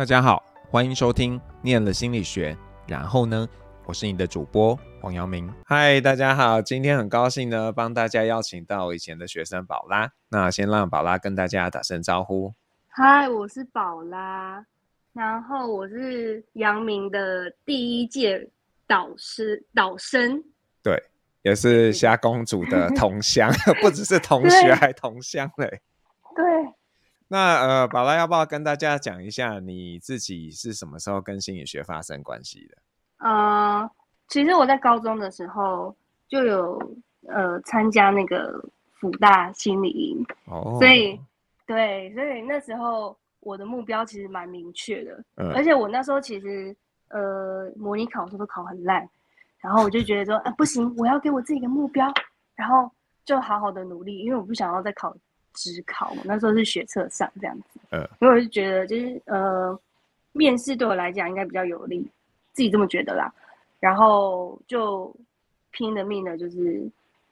大家好，欢迎收听《念了心理学》，然后呢，我是你的主播黄阳明。嗨，大家好，今天很高兴呢，帮大家邀请到我以前的学生宝拉。那先让宝拉跟大家打声招呼。嗨，我是宝拉，然后我是阳明的第一届导师导生，对，也是虾公主的同乡，不只是同学，还同乡嘞。对。那呃，宝拉要不要跟大家讲一下你自己是什么时候跟心理学发生关系的？呃，其实我在高中的时候就有呃参加那个辅大心理营，哦，所以对，所以那时候我的目标其实蛮明确的，嗯，而且我那时候其实呃模拟考试都考很烂，然后我就觉得说啊不行，我要给我自己一个目标，然后就好好的努力，因为我不想要再考。指考我，那时候是学测上这样子，嗯，因为我就觉得就是呃，面试对我来讲应该比较有利，自己这么觉得啦，然后就拼了命的，就是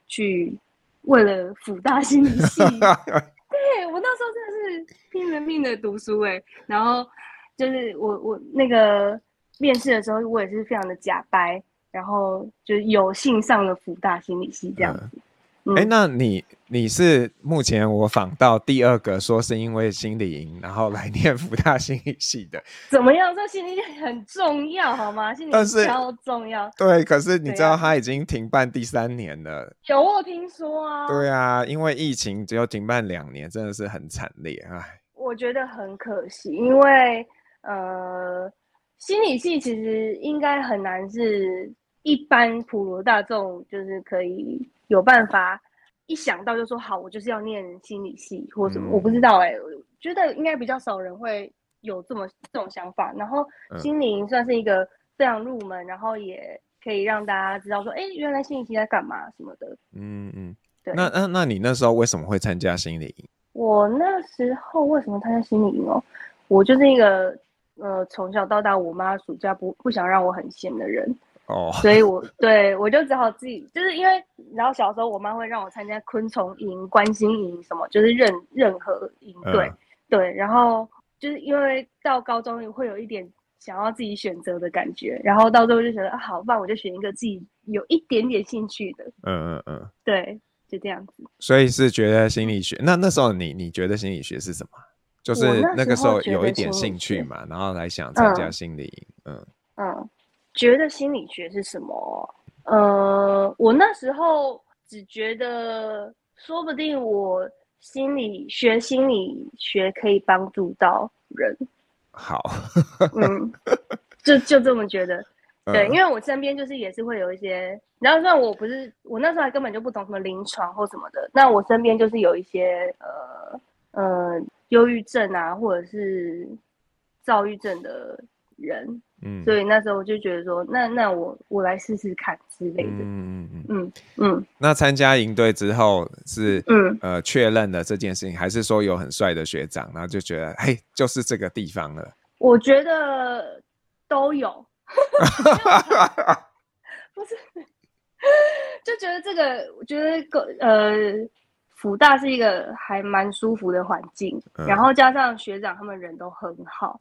去为了辅大心理系，对，我那时候真的是拼了命的读书哎、欸，然后就是我我那个面试的时候，我也是非常的假掰，然后就有幸上了辅大心理系这样子。嗯哎、欸，那你你是目前我访到第二个说是因为心理营，然后来念福大心理系的，怎么样？这心理很重要，好吗？心理超重要。对，可是你知道他已经停办第三年了。有我听说啊。对啊，因为疫情只有停办两年，真的是很惨烈啊。我觉得很可惜，因为呃，心理系其实应该很难是一般普罗大众就是可以。有办法，一想到就说好，我就是要念心理系或什么，嗯、我不知道哎、欸，我觉得应该比较少人会有这么这种想法。然后心灵算是一个非常入门，然后也可以让大家知道说，哎、欸，原来心理系在干嘛什么的。嗯嗯，对。那那那你那时候为什么会参加心理营？我那时候为什么参加心理营哦？我就是一个呃从小到大，我妈暑假不不想让我很闲的人。哦，所以我对我就只好自己，就是因为然后小时候我妈会让我参加昆虫营、关心营什么，就是任任何营队，嗯、对，然后就是因为到高中会有一点想要自己选择的感觉，然后到最后就觉得啊，好，棒我就选一个自己有一点点兴趣的，嗯嗯嗯，对，就这样子。所以是觉得心理学，那那时候你你觉得心理学是什么？就是那个时候有一点兴趣嘛，然后来想参加心理营，嗯嗯。嗯觉得心理学是什么？呃，我那时候只觉得，说不定我心理学心理学可以帮助到人。好，嗯，就就这么觉得。对，因为我身边就是也是会有一些，然后虽然我不是，我那时候还根本就不懂什么临床或什么的，那我身边就是有一些呃呃忧郁症啊，或者是躁郁症的人。嗯，所以那时候我就觉得说，那那我我来试试看之类的。嗯嗯嗯嗯嗯。那参加营队之后是嗯呃确认了这件事情，还是说有很帅的学长，然后就觉得嘿就是这个地方了？我觉得都有。不是，就觉得这个，我觉得个呃福大是一个还蛮舒服的环境，嗯，然后加上学长他们人都很好。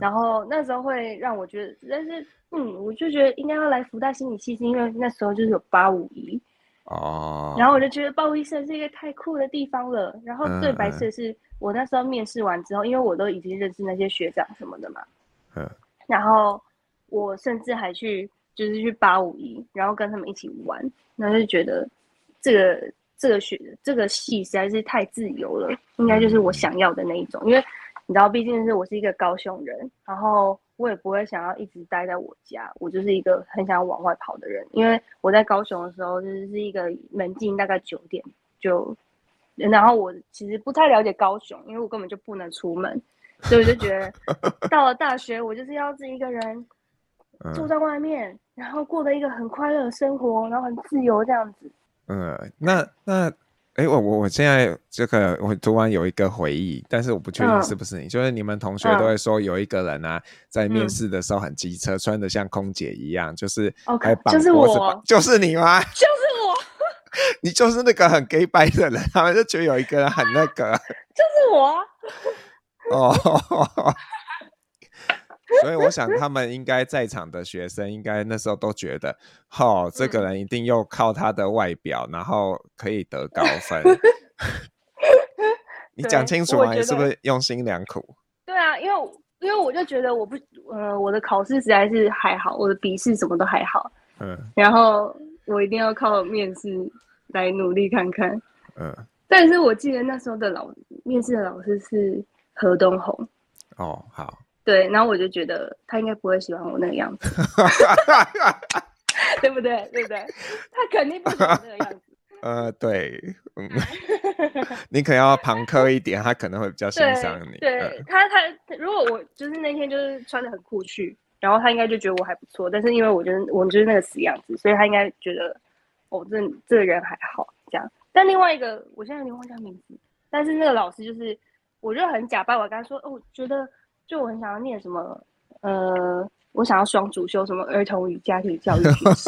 然后那时候会让我觉得，但是嗯，我就觉得应该要来福大心理系，是因为那时候就是有八五一哦，然后我就。觉得八五一是一个太酷的地方了。然后最白痴的是，我那时候面试完之后，因为我都已经认识那些学长什么的嘛，嗯，然后我甚至还去就是去八五一，然后跟他们一起玩，然后就觉得这个这个学这个系实在是太自由了，应该就是我想要的那一种，因为。你知道，毕竟是我是一个高雄人，然后我也不会想要一直待在我家，我就是一个很想往外跑的人。因为我在高雄的时候，就是是一个门禁大概九点就，然后我其实不太了解高雄，因为我根本就不能出门，所以我就觉得 到了大学，我就是要自己一个人住在外面，然后过得一个很快乐的生活，然后很自由这样子。嗯，那那。哎，我我我现在这个我突然有一个回忆，但是我不确定是不是你，嗯、就是你们同学都会说有一个人啊，在面试的时候很机车，嗯，穿的像空姐一样，就是还绑脖子，就是我，就是你吗？就是我，你就是那个很 gay 白的人，他们就觉得有一个人很那个，就是我。哦，所以我想他们应该在场的学生应该那时候都觉得，哦，这个人一定又靠他的外表，嗯、然后可以得高分。你讲清楚啊，你是不是用心良苦？对啊，因为因为我就觉得我不，呃，我的考试实在是还好，我的笔试什么都还好，嗯，然后我一定要靠面试来努力看看，嗯。但是我记得那时候的老面试的老师是何东红。哦，好。对，然后我就觉得他应该不会喜欢我那个样子，对不对？对不对？他肯定不喜欢那个样子。呃，对，嗯，你可能要旁客一点，他可能会比较欣赏你。对，他，他如果我就是那天就是穿的很酷去，然后他应该就觉得我还不错。但是因为我觉得我就是那个死样子，所以他应该觉得哦，这这个人还好这样。但另外一个，我现在有点忘记他名字，但是那个老师就是，我就很假扮，我跟他说，哦，我觉得。就我很想要念什么，呃，我想要双主修什么儿童与家庭教育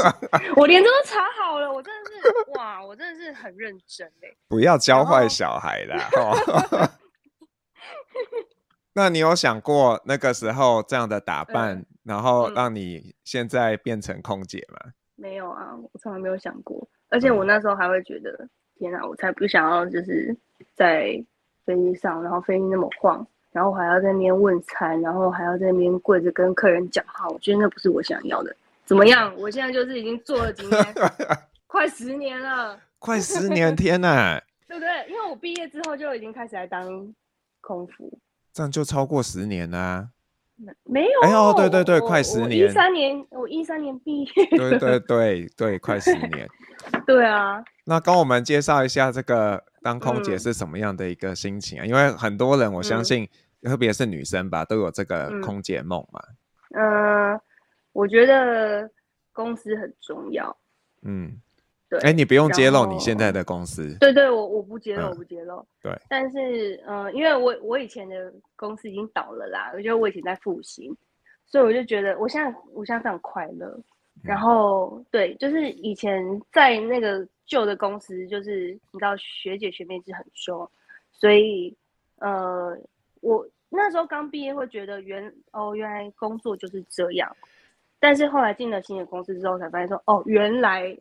我连这都查好了，我真的是哇，我真的是很认真哎。不要教坏小孩啦。那你有想过那个时候这样的打扮，嗯、然后让你现在变成空姐吗？嗯、没有啊，我从来没有想过，而且我那时候还会觉得，嗯、天哪，我才不想要就是在飞机上，然后飞机那么晃。然后还要在那边问餐，然后还要在那边跪着跟客人讲话，我觉得那不是我想要的。怎么样？我现在就是已经做了几年，快十年了，快十年，天哪！对不对？因为我毕业之后就已经开始来当空服，这样就超过十年啦啊。没有？哎呦，对对对，快十年。一三年，我一三年毕业。对 对对对，快十年。对啊。那跟我们介绍一下这个。当空姐是什么样的一个心情啊？嗯、因为很多人，我相信，嗯、特别是女生吧，都有这个空姐梦嘛。嗯、呃，我觉得公司很重要。嗯，对。哎、欸，你不用揭露你现在的公司。对，对对，我我不揭露，我不揭露。嗯、对。但是，嗯、呃，因为我我以前的公司已经倒了啦，我觉得我以前在复兴，所以我就觉得我现在我现在非常快乐。然后，嗯、对，就是以前在那个。旧的公司就是你知道学姐学妹制很凶，所以呃，我那时候刚毕业会觉得原哦原来工作就是这样，但是后来进了新的公司之后才发现说哦原来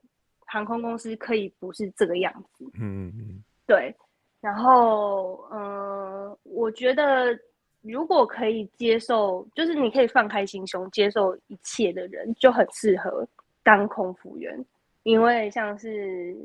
航空公司可以不是这个样子，嗯嗯嗯对，然后嗯、呃，我觉得如果可以接受，就是你可以放开心胸接受一切的人，就很适合当空服员。因为像是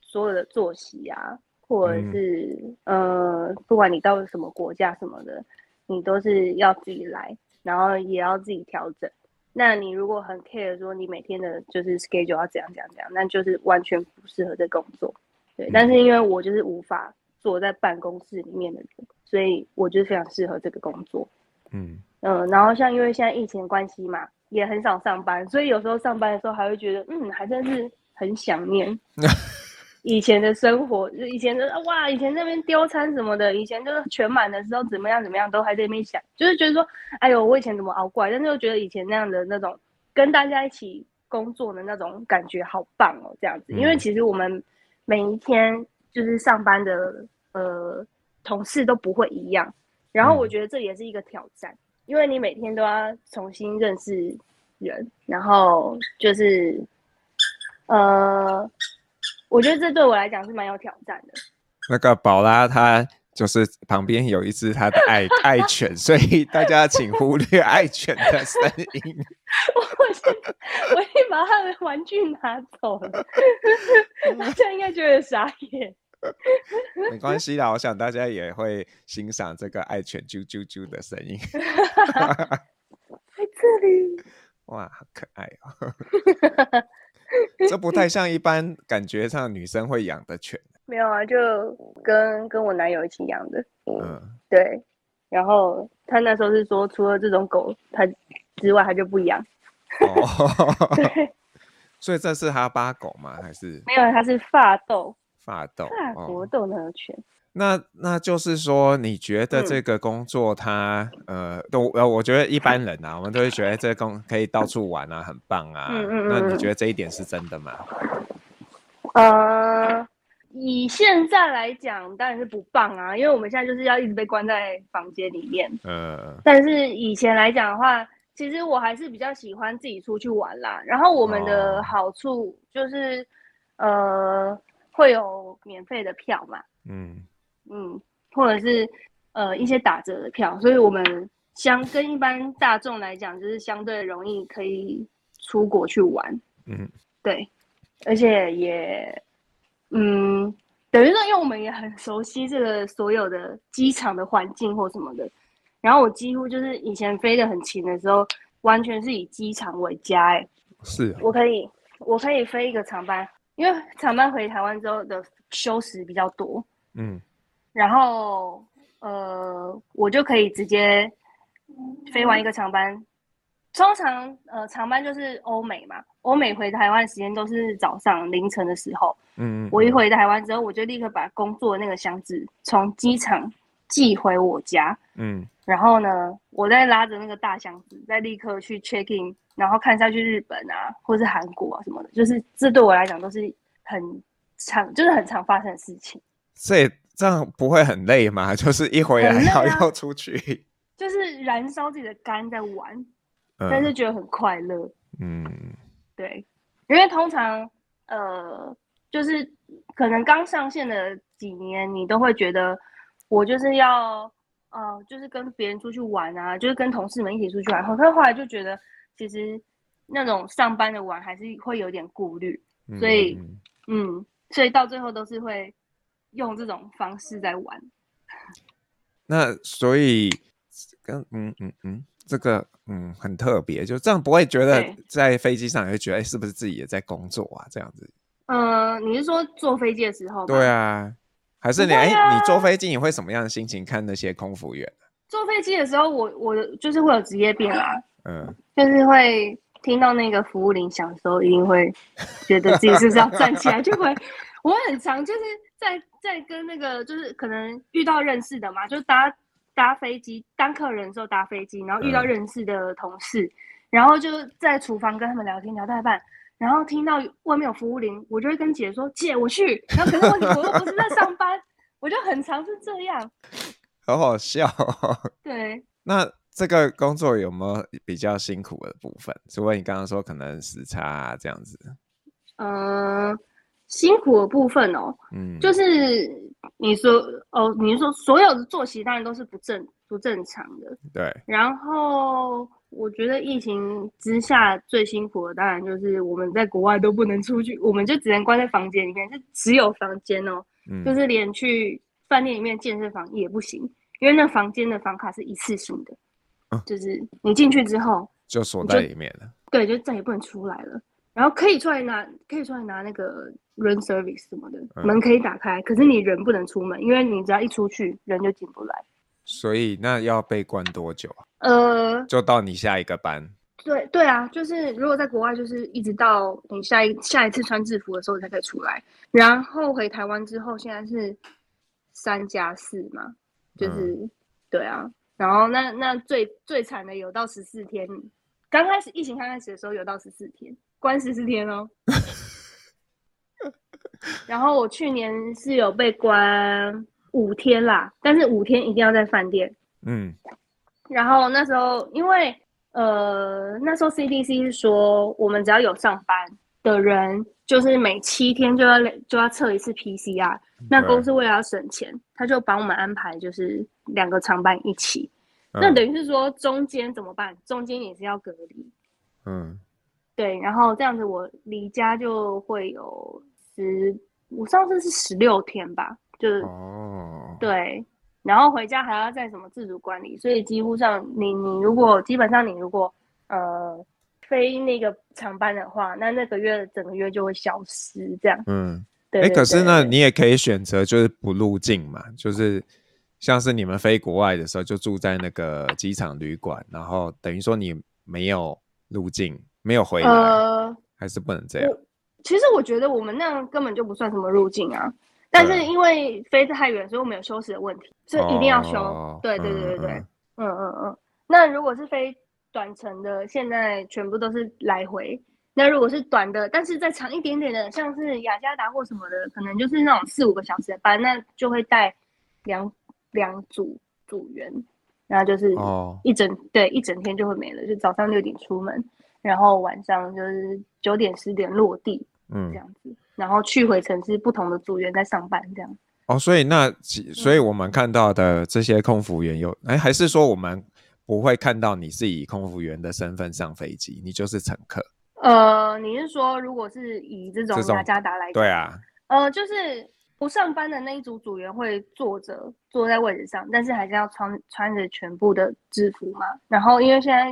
所有的作息啊，或者是、嗯、呃，不管你到什么国家什么的，你都是要自己来，然后也要自己调整。那你如果很 care 说你每天的就是 schedule 要怎样怎样怎样，那就是完全不适合这工作。对，嗯、但是因为我就是无法坐在办公室里面的人，所以我就是非常适合这个工作。嗯嗯、呃，然后像因为现在疫情关系嘛。也很少上班，所以有时候上班的时候还会觉得，嗯，还真是很想念 以前的生活。就以前的哇，以前那边丢餐什么的，以前就是全满的时候怎么样怎么样，都还在那边想，就是觉得说，哎呦，我以前怎么熬过来？但是又觉得以前那样的那种跟大家一起工作的那种感觉好棒哦，这样子。因为其实我们每一天就是上班的呃同事都不会一样，然后我觉得这也是一个挑战。因为你每天都要重新认识人，然后就是，呃，我觉得这对我来讲是蛮有挑战的。那个宝拉她就是旁边有一只她的爱 爱犬，所以大家请忽略爱犬的声音。我我先我先把他的玩具拿走了，大家应该觉得傻眼。没关系啦，我想大家也会欣赏这个爱犬啾啾啾的声音。在这里，哇，好可爱哦！这不太像一般感觉上女生会养的犬。没有啊，就跟跟我男友一起养的。嗯，对。然后他那时候是说，除了这种狗他之外，他就不养。哦，对。所以这是哈巴狗吗？还是没有？它是法斗。法斗，法国斗牛犬。那那就是说，你觉得这个工作它，嗯、呃，都呃，我觉得一般人啊，我们都会觉得这个工可以到处玩啊，很棒啊。嗯嗯嗯。那你觉得这一点是真的吗？呃，以现在来讲，当然是不棒啊，因为我们现在就是要一直被关在房间里面。呃，但是以前来讲的话，其实我还是比较喜欢自己出去玩啦。然后我们的好处就是，哦、呃，会有免费的票嘛，嗯嗯，或者是呃一些打折的票，所以我们相跟一般大众来讲，就是相对容易可以出国去玩。嗯，对，而且也。嗯，等于说，因为我们也很熟悉这个所有的机场的环境或什么的，然后我几乎就是以前飞得很勤的时候，完全是以机场为家。哎，是，我可以，我可以飞一个长班，因为长班回台湾之后的休时比较多。嗯，然后呃，我就可以直接飞完一个长班。通常呃，长班就是欧美嘛。欧美回台湾时间都是早上凌晨的时候，嗯，我一回台湾之后，我就立刻把工作的那个箱子从机场寄回我家，嗯，然后呢，我再拉着那个大箱子，再立刻去 check in，然后看下去日本啊，或是韩国啊什么的，就是这对我来讲都是很常，就是很常发生的事情。所以这样不会很累吗？就是一回来然后又出去，啊、就是燃烧自己的肝在玩，嗯、但是觉得很快乐，嗯。对，因为通常，呃，就是可能刚上线的几年，你都会觉得我就是要，呃，就是跟别人出去玩啊，就是跟同事们一起出去玩。可是后来就觉得，其实那种上班的玩还是会有点顾虑，所以，嗯，嗯，所以到最后都是会用这种方式在玩。那所以，跟嗯嗯嗯。这个嗯很特别，就这样不会觉得在飞机上也会觉得哎，是不是自己也在工作啊？这样子。嗯、呃，你是说坐飞机的时候？对啊，还是你哎、啊，你坐飞机你会什么样的心情看那些空服员？坐飞机的时候，我我就是会有职业病啊，嗯，就是会听到那个服务铃响的时候，一定会觉得自己是不是要站起来，就会我很常就是在在跟那个就是可能遇到认识的嘛，就是搭。搭飞机当客人的时候搭飞机，然后遇到认识的同事，嗯、然后就在厨房跟他们聊天聊到一半，然后听到外面有服务铃，我就会跟姐说：“姐，我去。”然后可是问题我又不是在上班，我就很常是这样，好好笑、哦。对，那这个工作有没有比较辛苦的部分？除了你刚刚说可能时差、啊、这样子，嗯、呃。辛苦的部分哦，嗯，就是你说哦，你说所有的作息当然都是不正不正常的，对。然后我觉得疫情之下最辛苦的当然就是我们在国外都不能出去，我们就只能关在房间里面，就只有房间哦，嗯，就是连去饭店里面健身房也不行，因为那房间的房卡是一次性的，嗯，就是你进去之后就锁在里面了，对，就再也不能出来了。然后可以出来拿，可以出来拿那个 room service 什么的，嗯，门可以打开，可是你人不能出门，因为你只要一出去，人就进不来。所以那要被关多久啊？呃，就到你下一个班。对对啊，就是如果在国外，就是一直到你下一下一次穿制服的时候才可以出来。然后回台湾之后，现在是三加四嘛，就是，嗯，对啊。然后那那最最惨的有到十四天，刚开始疫情刚开始的时候有到十四天。关十四天哦，然后我去年是有被关五天啦，但是五天一定要在饭店。嗯，然后那时候因为呃那时候 CDC 是说，我们只要有上班的人，就是每七天就要就要测一次 PCR。那公司为了要省钱，他就帮我们安排就是两个长班一起。嗯、那等于是说中间怎么办？中间也是要隔离。嗯。对，然后这样子我离家就会有十，我上次是十六天吧，就是哦，对，然后回家还要再什么自主管理，所以几乎上你你如果基本上你如果呃非那个长班的话，那那个月整个月就会消失这样。嗯，对，哎，可是呢，你也可以选择就是不入境嘛，就是像是你们飞国外的时候就住在那个机场旅馆，然后等于说你没有入境。没有回来，呃，还是不能这样。其实我觉得我们那样根本就不算什么入境啊，但是因为飞得太远，所以我们有休息的问题，所以一定要休。哦、对对对对对，嗯嗯嗯，嗯。那如果是飞短程的，现在全部都是来回，那如果是短的，但是再长一点点的，像是雅加达或什么的，可能就是那种四五个小时的班，那就会带两两组组员，然后就是一整、哦、对一整天就会没了，就早上六点出门，然后晚上就是九点十点落地，嗯，这样子，然后去回程是不同的组员在上班这样。哦，所以那所以我们看到的这些空服员有，哎、嗯，还是说我们不会看到你是以空服员的身份上飞机，你就是乘客？呃，你是说如果是以这种雅加达来讲，对啊，呃，就是不上班的那一组组员会坐着坐在位置上，但是还是要穿穿着全部的制服嘛。然后因为现在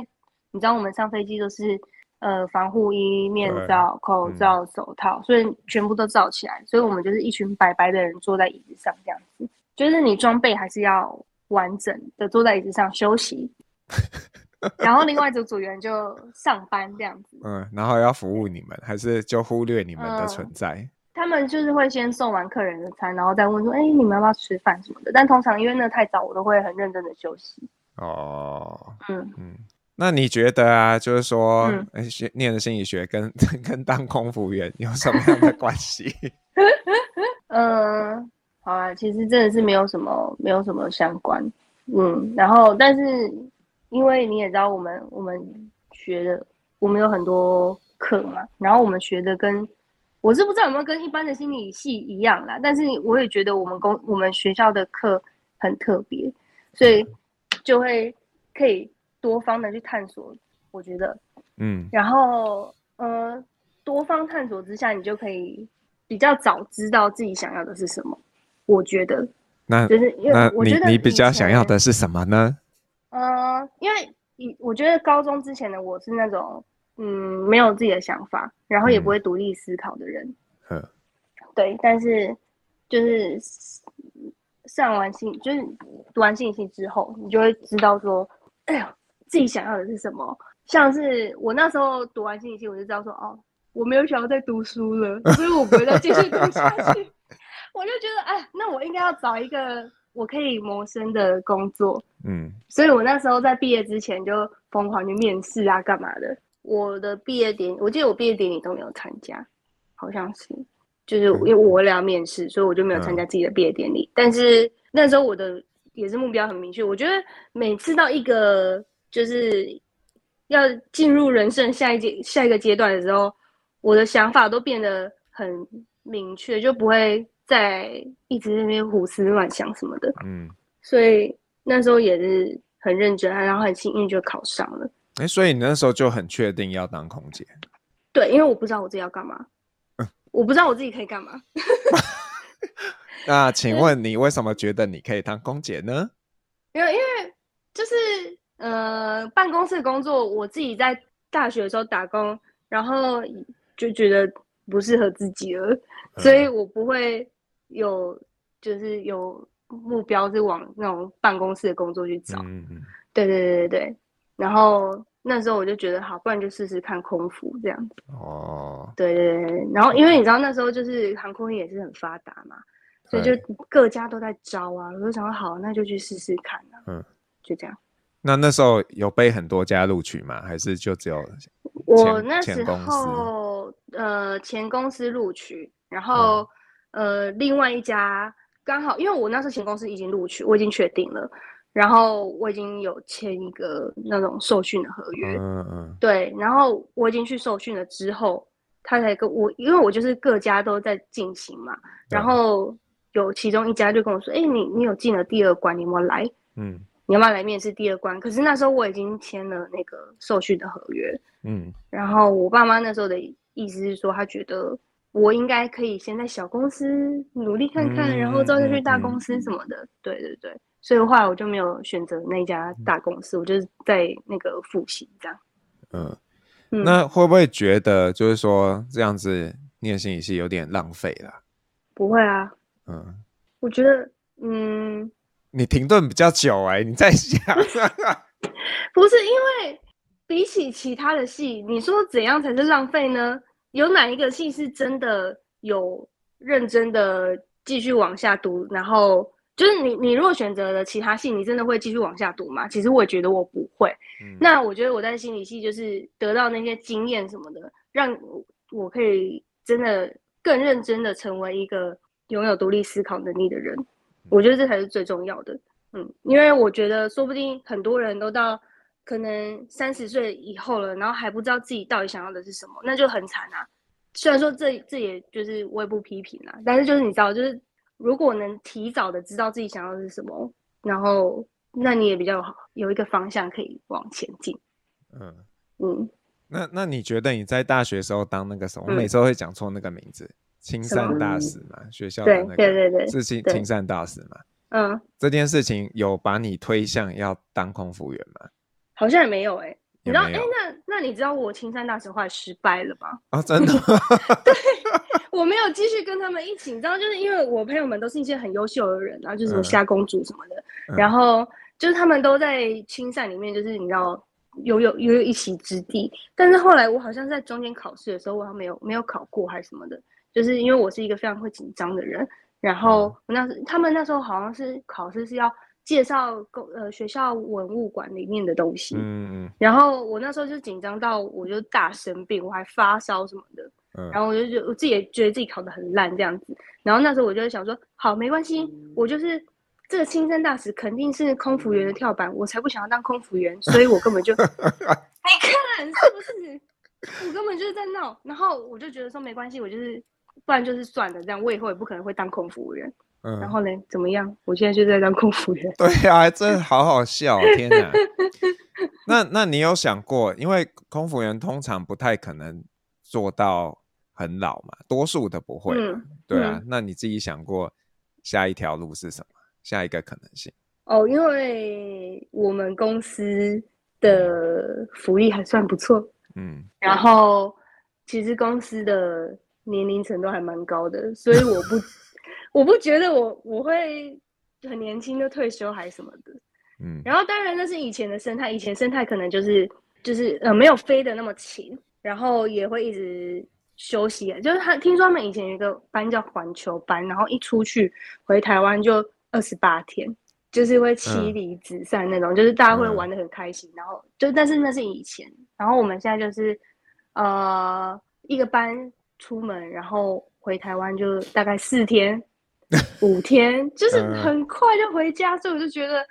你知道我们上飞机都是呃防护衣、面罩、口罩、手套，所以全部都罩起来，所以我们就是一群白白的人坐在椅子上这样子，就是你装备还是要完整的坐在椅子上休息。然后另外一组组员就上班这样子，嗯，然后要服务你们，还是就忽略你们的存在？嗯，他们就是会先送完客人的餐，然后再问说：“哎，你们要不要吃饭什么的？”但通常因为那太早，我都会很认真的休息。哦，嗯嗯，那你觉得啊，就是说，学、嗯、念的心理学跟跟当空服员有什么样的 关系？嗯，好啊，其实真的是没有什么，没有什么相关。嗯，然后但是。因为你也知道，我们我们学的，我们有很多课嘛，然后我们学的跟我是不知道有没有跟一般的心理系一样啦，但是我也觉得我们公我们学校的课很特别，所以就会可以多方的去探索，我觉得，嗯，然后呃，多方探索之下，你就可以比较早知道自己想要的是什么，我觉得，那就是因为我觉得你比较想要的是什么呢？呃，因为你我觉得高中之前的我是那种嗯没有自己的想法，然后也不会独立思考的人。嗯，对，但是就是上完信就是读完信息之后，你就会知道说，哎呀，自己想要的是什么。像是我那时候读完信息，我就知道说，哦，我没有想要再读书了，所以我不会再继续读下去。我就觉得，哎，那我应该要找一个。我可以谋生的工作，嗯，所以我那时候在毕业之前就疯狂去面试啊，干嘛的。我的毕业典，我记得我毕业典礼都没有参加，好像是，就是因为我要面试，所以我就没有参加自己的毕业典礼。嗯。但是那时候我的也是目标很明确，我觉得每次到一个就是要进入人生下一阶下一个阶段的时候，我的想法都变得很明确，就不会。再一直在那边胡思乱想什么的，嗯，所以那时候也是很认真，然后很幸运就考上了。哎、欸，所以你那时候就很确定要当空姐？对，因为我不知道我自己要干嘛，嗯，我不知道我自己可以干嘛。那 请问你为什么觉得你可以当空姐呢？因为因为就是呃，办公室的工作，我自己在大学的时候打工，然后就觉得不适合自己了，嗯，所以我不会。有就是有目标是往那种办公室的工作去找，嗯嗯，对对对对对。然后那时候我就觉得好，不然就试试看空服这样子。哦，对对对。然后因为你知道那时候就是航空业也是很发达嘛，所以就各家都在招啊。我就想说好，那就去试试看啊。嗯，就这样。那那时候有被很多家录取吗？还是就只有我那时候呃前公司录取，然后。嗯呃，另外一家刚好，因为我那时候前公司已经录取，我已经确定了，然后我已经有签一个那种受训的合约，嗯嗯，对，然后我已经去受训了之后，他才跟我，因为我就是各家都在进行嘛，然后有其中一家就跟我说，哎、欸，你你有进了第二关，你有没有来？嗯，你要不要来面试第二关？可是那时候我已经签了那个受训的合约，嗯，然后我爸妈那时候的意思是说，他觉得。我应该可以先在小公司努力看看，嗯、然后之后再去大公司什么的。嗯、对对对，所以后来我就没有选择那家大公司，嗯、我就是在那个复习这样。嗯，那会不会觉得就是说这样子念心理系有点浪费了？不会啊。嗯，我觉得，嗯，你停顿比较久哎、欸，你在想？不是因为比起其他的戏，你说怎样才是浪费呢？有哪一个戏是真的有认真的继续往下读？然后就是你，你如果选择了其他系，你真的会继续往下读吗？其实我也觉得我不会。嗯、那我觉得我在心理系就是得到那些经验什么的，让我可以真的更认真的成为一个拥有独立思考能力的人。我觉得这才是最重要的。嗯，因为我觉得说不定很多人都到可能三十岁以后了，然后还不知道自己到底想要的是什么，那就很惨啊。虽然说这这也就是我也不批评啦，但是就是你知道，就是如果能提早的知道自己想要的是什么，然后那你也比较好有一个方向可以往前进。嗯嗯，那那你觉得你在大学时候当那个什么？嗯、我每次都会讲错那个名字，青善大使嘛，学校的那个，对对对对，是青青善大使嘛。嗯，这件事情有把你推向要当空服员吗？好像也没有哎、欸，你知道哎、欸，那那你知道我青山大使后来失败了吗？啊，真的？对，我没有继续跟他们一起，你知道，就是因为我朋友们都是一些很优秀的人，然后就是虾公主什么的，嗯、然后就是他们都在青赛里面，就是你知道有有有有一席之地，但是后来我好像在中间考试的时候，我好像没有没有考过还是什么的，就是因为我是一个非常会紧张的人。然后我那时，他们那时候好像是考试是要介绍公呃学校文物馆里面的东西，嗯嗯。然后我那时候就紧张到我就大生病，我还发烧什么的。嗯。然后我就觉我自己也觉得自己考的很烂这样子。然后那时候我就想说，好，没关系，我就是这个亲生大使肯定是空服员的跳板，我才不想要当空服员，所以我根本就，你看是不是？我根本就是在闹。然后我就觉得说没关系，我就是。不然就是算了，这样我以后也不可能会当空服员。嗯，然后呢，怎么样？我现在就在当空服员。对啊，真的好好笑，天哪！那那你有想过，因为空服员通常不太可能做到很老嘛，多数的不会。嗯，对啊，嗯，那你自己想过下一条路是什么？下一个可能性？哦，因为我们公司的福利还算不错。嗯，然后其实公司的。年龄层都还蛮高的，所以我不，我不觉得我我会很年轻就退休还是什么的，嗯。然后当然那是以前的生态，以前生态可能就是就是呃没有飞的那么勤，然后也会一直休息。就是他听说他们以前有一个班叫环球班，然后一出去回台湾就二十八天，就是会妻离子散那种，嗯、就是大家会玩的很开心。然后就但是那是以前，然后我们现在就是呃一个班。出门，然后回台湾就大概四天、五天，就是很快就回家，所以我就觉得，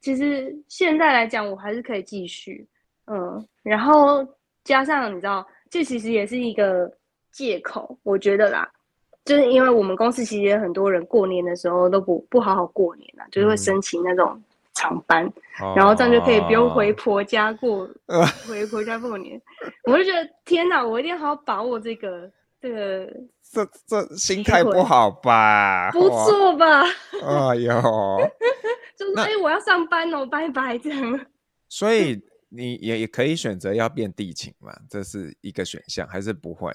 其实现在来讲，我还是可以继续，嗯，然后加上你知道，这其实也是一个借口，我觉得啦，就是因为我们公司其实也很多人过年的时候都不不好好过年啦，就是会申请那种长班，嗯、然后这样就可以不用回 婆家过，哦、回婆家过年，我就觉得天哪，我一定要好好把握这个。这个这这心态不好吧？不错吧？哎呦，就是哎，我要上班哦，拜拜这样。所以你也也可以选择要变地勤嘛，这是一个选项，还是不会？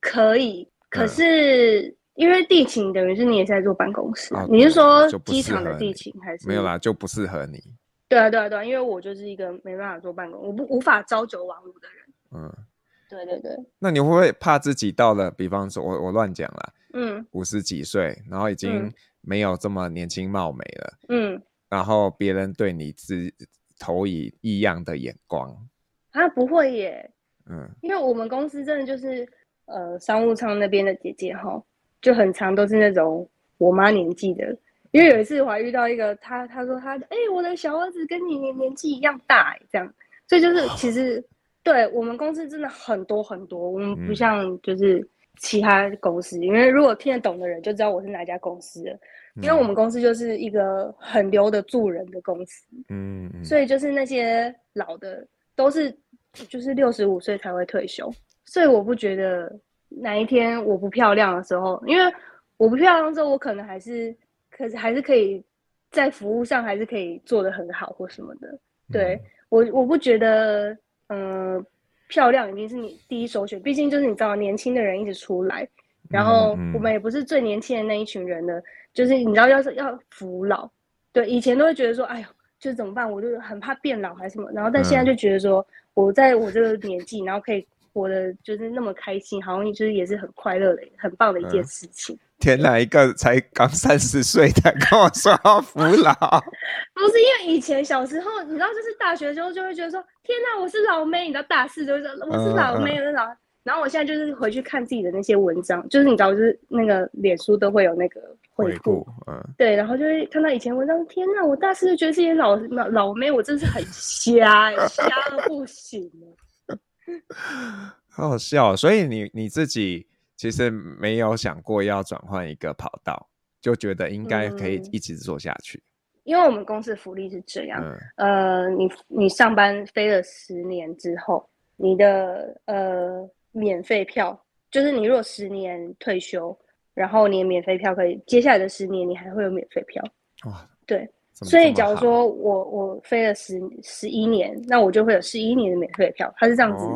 可以，可是因为地勤等于是你也是在做办公室，你是说机场的地勤还是？没有啦，就不适合你。对啊，对啊，对啊，因为我就是一个没办法做办公，我不无法朝九晚五的人。嗯。对对对，那你会不会怕自己到了，比方说我我乱讲了，嗯，五十几岁，然后已经没有这么年轻貌美了，嗯，然后别人对你只投以异样的眼光？啊，不会耶，嗯，因为我们公司真的就是呃商务舱那边的姐姐哈，就很常都是那种我妈年纪的，因为有一次我还遇到一个，她她说她哎、欸、我的小儿子跟你年年纪一样大哎，这样，所以就是 其实。对，我们公司真的很多很多，我们不像就是其他公司，嗯、因为如果听得懂的人就知道我是哪家公司了。嗯、因为我们公司就是一个很留得住人的公司，嗯，嗯，所以就是那些老的都是就是六十五岁才会退休，所以我不觉得哪一天我不漂亮的时候，因为我不漂亮的时候，我可能还是可是还是可以在服务上还是可以做得很好或什么的。对、嗯、我我不觉得。嗯，漂亮一定是你第一首选，毕竟就是你知道，年轻的人一直出来，然后我们也不是最年轻的那一群人呢，就是你知道，要是要服老，对，以前都会觉得说，哎呦，就是怎么办，我就很怕变老还是什么，然后但现在就觉得说，我在我这个年纪，然后可以活得就是那么开心，好像就是也是很快乐的、很棒的一件事情。天哪，一个才刚三十岁的跟我说要服老，不是因为以前小时候，你知道，就是大学的时候就会觉得说，天哪，我是老妹，你知道大四就是说我是老妹，我是老，然后我现在就是回去看自己的那些文章，就是你知道，就是那个脸书都会有那个回顾，嗯，对，然后就会看到以前文章，天哪，我大四就觉得这些老老老妹，我真是很瞎，瞎的不行。好好笑，所以你你自己其实没有想过要转换一个跑道，就觉得应该可以一直做下去。嗯、因为我们公司福利是这样，嗯、呃，你你上班飞了十年之后，你的呃。免费票就是你如果十年退休，然后你的免费票可以接下来的十年你还会有免费票。哇，对，所以假如说我我飞了十十一年，那我就会有十一年的免费票，它是这样子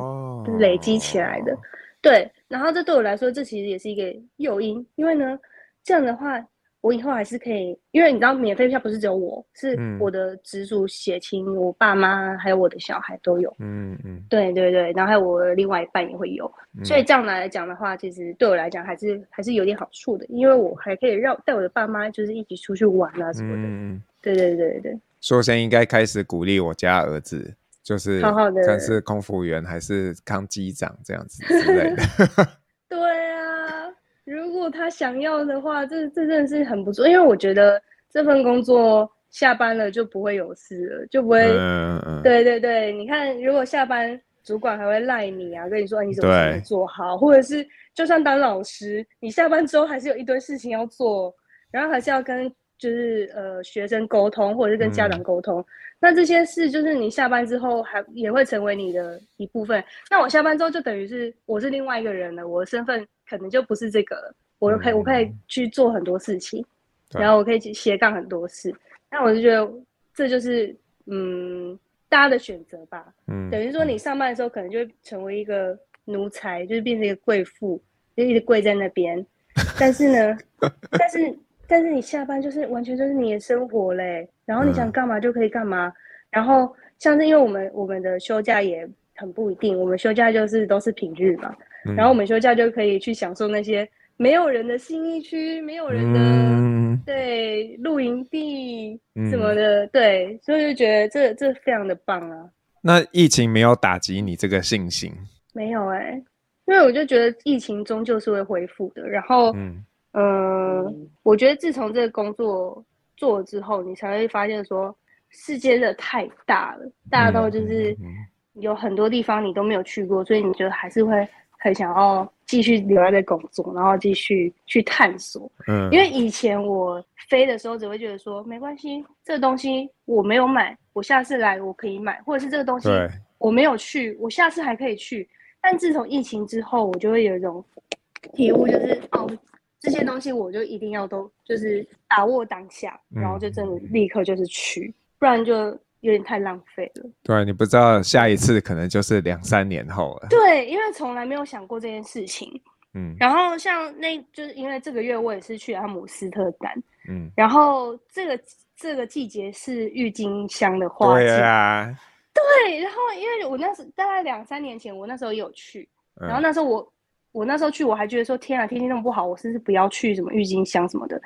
累积起来的。哦、对，然后这对我来说，这其实也是一个诱因，因为呢，这样的话。我以后还是可以，因为你知道，免费票不是只有我，是我的直属血亲，嗯、我爸妈还有我的小孩都有。嗯嗯，对对对，然后还有我的另外一半也会有，嗯、所以这样来讲的话，其实对我来讲还是还是有点好处的，因为我还可以让带我的爸妈就是一起出去玩啊什么的。嗯，对对对对。所以我现在应该开始鼓励我家儿子，就是好好的，看是空服员还是当机长这样子之类的。对啊。如果他想要的话，这这真的是很不错，因为我觉得这份工作下班了就不会有事了，就不会。嗯嗯。对对对，你看，如果下班主管还会赖你啊，跟你说你怎么没做好，或者是就算当老师，你下班之后还是有一堆事情要做，然后还是要跟就是呃学生沟通，或者是跟家长沟通。嗯、那这些事就是你下班之后还也会成为你的一部分。那我下班之后就等于是我是另外一个人了，我的身份。可能就不是这个了，我可以，我可以去做很多事情，嗯、然后我可以去斜杠很多事。那我就觉得这就是嗯，大家的选择吧。嗯，等于说你上班的时候可能就会成为一个奴才，就是变成一个贵妇，就一直跪在那边。但是呢，但是但是你下班就是完全就是你的生活嘞，然后你想干嘛就可以干嘛。嗯、然后像是因为我们我们的休假也很不一定，我们休假就是都是平日嘛。然后我们休假就可以去享受那些没有人的新一区，没有人的、嗯、对露营地什么的，嗯、对，所以就觉得这这非常的棒啊。那疫情没有打击你这个信心？没有哎、欸，因为我就觉得疫情终究是会恢复的。然后，嗯、呃，我觉得自从这个工作做了之后，你才会发现说，世界真的太大了，大到就是有很多地方你都没有去过，所以你觉得还是会。很想要继续留在这工作，然后继续去探索。嗯，因为以前我飞的时候，只会觉得说没关系，这个东西我没有买，我下次来我可以买，或者是这个东西我没有去，我下次还可以去。但自从疫情之后，我就会有一种体悟，就是哦，这些东西我就一定要都就是把握当下，然后就真的立刻就是去，不然就。有点太浪费了。对，你不知道下一次可能就是两三年后了。对，因为从来没有想过这件事情。嗯。然后像那，就是因为这个月我也是去阿姆斯特丹。嗯。然后这个这个季节是郁金香的花季。对啊。对，然后因为我那时大概两三年前，我那时候也有去。嗯。然后那时候我我那时候去，我还觉得说天啊，天气那么不好，我是不是不要去什么郁金香什么的？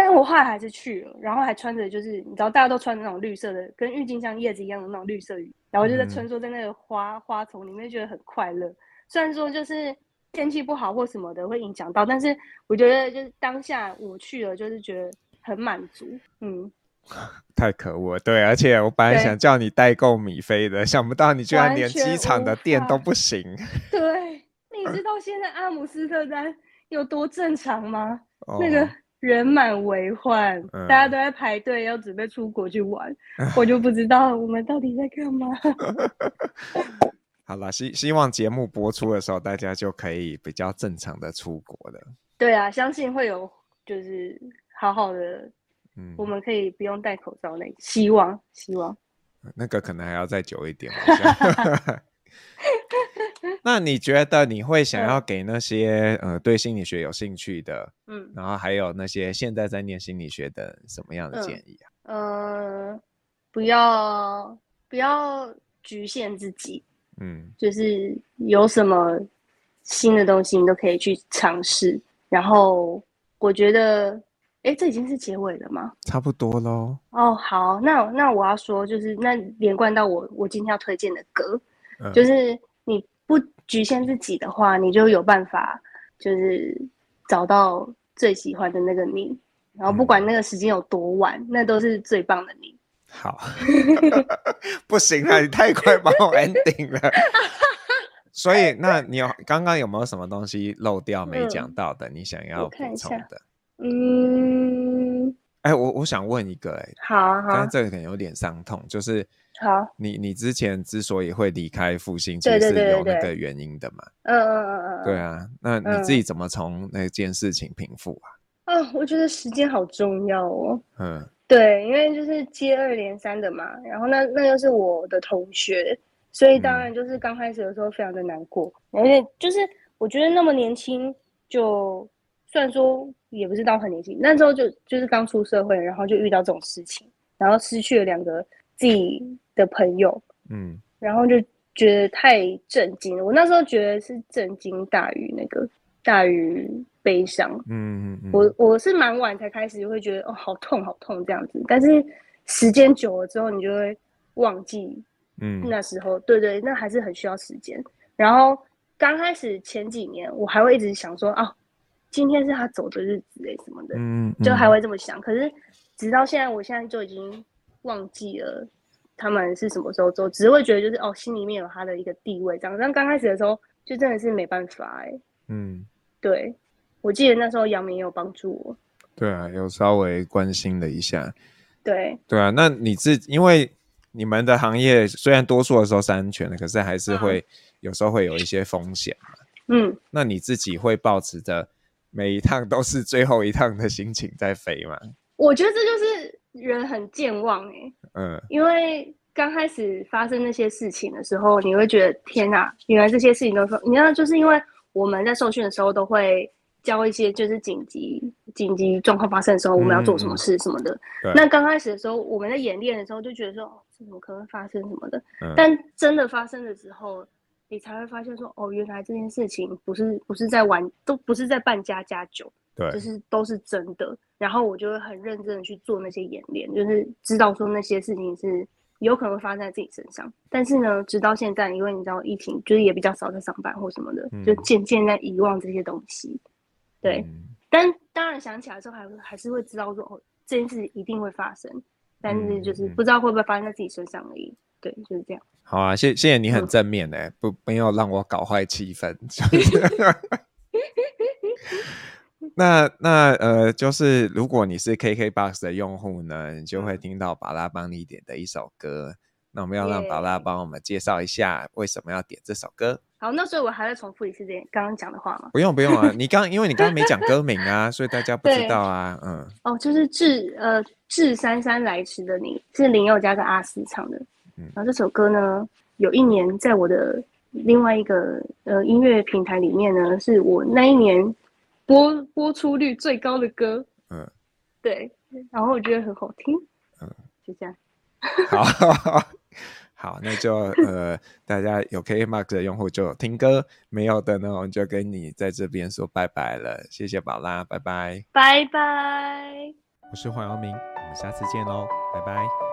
但我后来还是去了，然后还穿着就是你知道大家都穿着那种绿色的，跟郁金香叶子一样的那种绿色雨，然后就在穿梭在那个花、嗯、花丛里面，觉得很快乐。虽然说就是天气不好或什么的会影响到，但是我觉得就是当下我去了，就是觉得很满足。嗯，太可恶了，对，而且我本来想叫你代购米菲的，想不到你居然连机场的店都不行。对，你知道现在阿姆斯特丹有多正常吗？哦、那个。人满为患，嗯、大家都在排队，要准备出国去玩，嗯、我就不知道我们到底在干嘛。好了，希希望节目播出的时候，大家就可以比较正常的出国了。对啊，相信会有，就是好好的，嗯，我们可以不用戴口罩那希望，希望。那个可能还要再久一点。那你觉得你会想要给那些、嗯、呃对心理学有兴趣的，嗯，然后还有那些现在在念心理学的什么样的建议啊？嗯，呃、不要不要局限自己，嗯，就是有什么新的东西你都可以去尝试。然后我觉得，哎，这已经是结尾了吗？差不多喽。哦，好，那那我要说，就是那连贯到我我今天要推荐的歌。嗯、就是你不局限自己的话，你就有办法，就是找到最喜欢的那个你。然后不管那个时间有多晚，嗯、那都是最棒的你。好，不行啊，你太快帮我 ending 了。所以，那你有刚刚有没有什么东西漏掉没讲到的？嗯、你想要补充的？嗯，哎、欸，我我想问一个、欸，哎，好啊，好，但这个可能有点伤痛，就是，好，你你之前之所以会离开复兴，其实是有那个原因的嘛？嗯嗯嗯嗯，对啊，那你自己怎么从那件事情平复啊？啊、哦，我觉得时间好重要哦。嗯，对，因为就是接二连三的嘛，然后那那又是我的同学，所以当然就是刚开始的时候非常的难过，而且、嗯、就是我觉得那么年轻，就虽然说也不是到很年轻，那时候就就是刚出社会，然后就遇到这种事情，然后失去了两个自己的朋友，嗯，然后就觉得太震惊了。我那时候觉得是震惊大于那个大于。悲伤，嗯嗯嗯，我我是蛮晚才开始会觉得哦，好痛好痛这样子，但是时间久了之后，你就会忘记，嗯，那时候，嗯、对，对对，那还是很需要时间。然后刚开始前几年，我还会一直想说，啊，今天是他走的日子诶，什么的，嗯，嗯，就还会这么想。可是直到现在，我现在就已经忘记了他们是什么时候做，只是会觉得就是哦，心里面有他的一个地位这样。但刚开始的时候，就真的是没办法哎，嗯，对。我记得那时候杨明也有帮助我，对啊，有稍微关心了一下，对，对啊。那你自因为你们的行业虽然多数的时候是安全的，可是还是会、嗯、有时候会有一些风险嘛。嗯，那你自己会抱持着每一趟都是最后一趟的心情在飞吗？我觉得这就是人很健忘哎、欸，嗯，因为刚开始发生那些事情的时候，你会觉得天哪，原来这些事情都是你知道，就是因为我们在受训的时候都会。教一些就是紧急紧急状况发生的时候，我们要做什么事什么的。嗯、那刚开始的时候，我们在演练的时候就觉得说，哦，这怎么可能发生什么的？嗯、但真的发生的时候，你才会发现说，哦，原来这件事情不是不是在玩，都不是在扮家家酒，对，就是都是真的。然后我就会很认真的去做那些演练，就是知道说那些事情是有可能会发生在自己身上。但是呢，直到现在，因为你知道疫情，就是也比较少在上班或什么的，嗯、就渐渐在遗忘这些东西。对，嗯、但当然想起来之后还还是会知道说哦，这件事一定会发生，但是就是不知道会不会发生在自己身上而已。对，就是这样。好啊，谢谢谢你很正面哎，嗯、不没有让我搞坏气氛。那那呃，就是如果你是 KKBOX 的用户呢，你就会听到宝拉帮你点的一首歌。那我们要让宝拉帮我们介绍一下为什么要点这首歌。好，那所以我还要重复一次这刚刚讲的话吗？不用不用啊，你刚因为你刚刚没讲歌名啊，所以大家不知道啊。嗯。哦，就是致呃致姗姗来迟的你，是林宥嘉跟阿司唱的。嗯。然后这首歌呢，有一年在我的另外一个呃音乐平台里面呢，是我那一年播播出率最高的歌。嗯。对，然后我觉得很好听。嗯。就这样。好。好，那就呃，大家有 K Mark 的用户就听歌，没有的呢，我们就跟你在这边说拜拜了。谢谢宝拉，拜拜，拜拜。我是黄耀明，我们下次见喽，拜拜。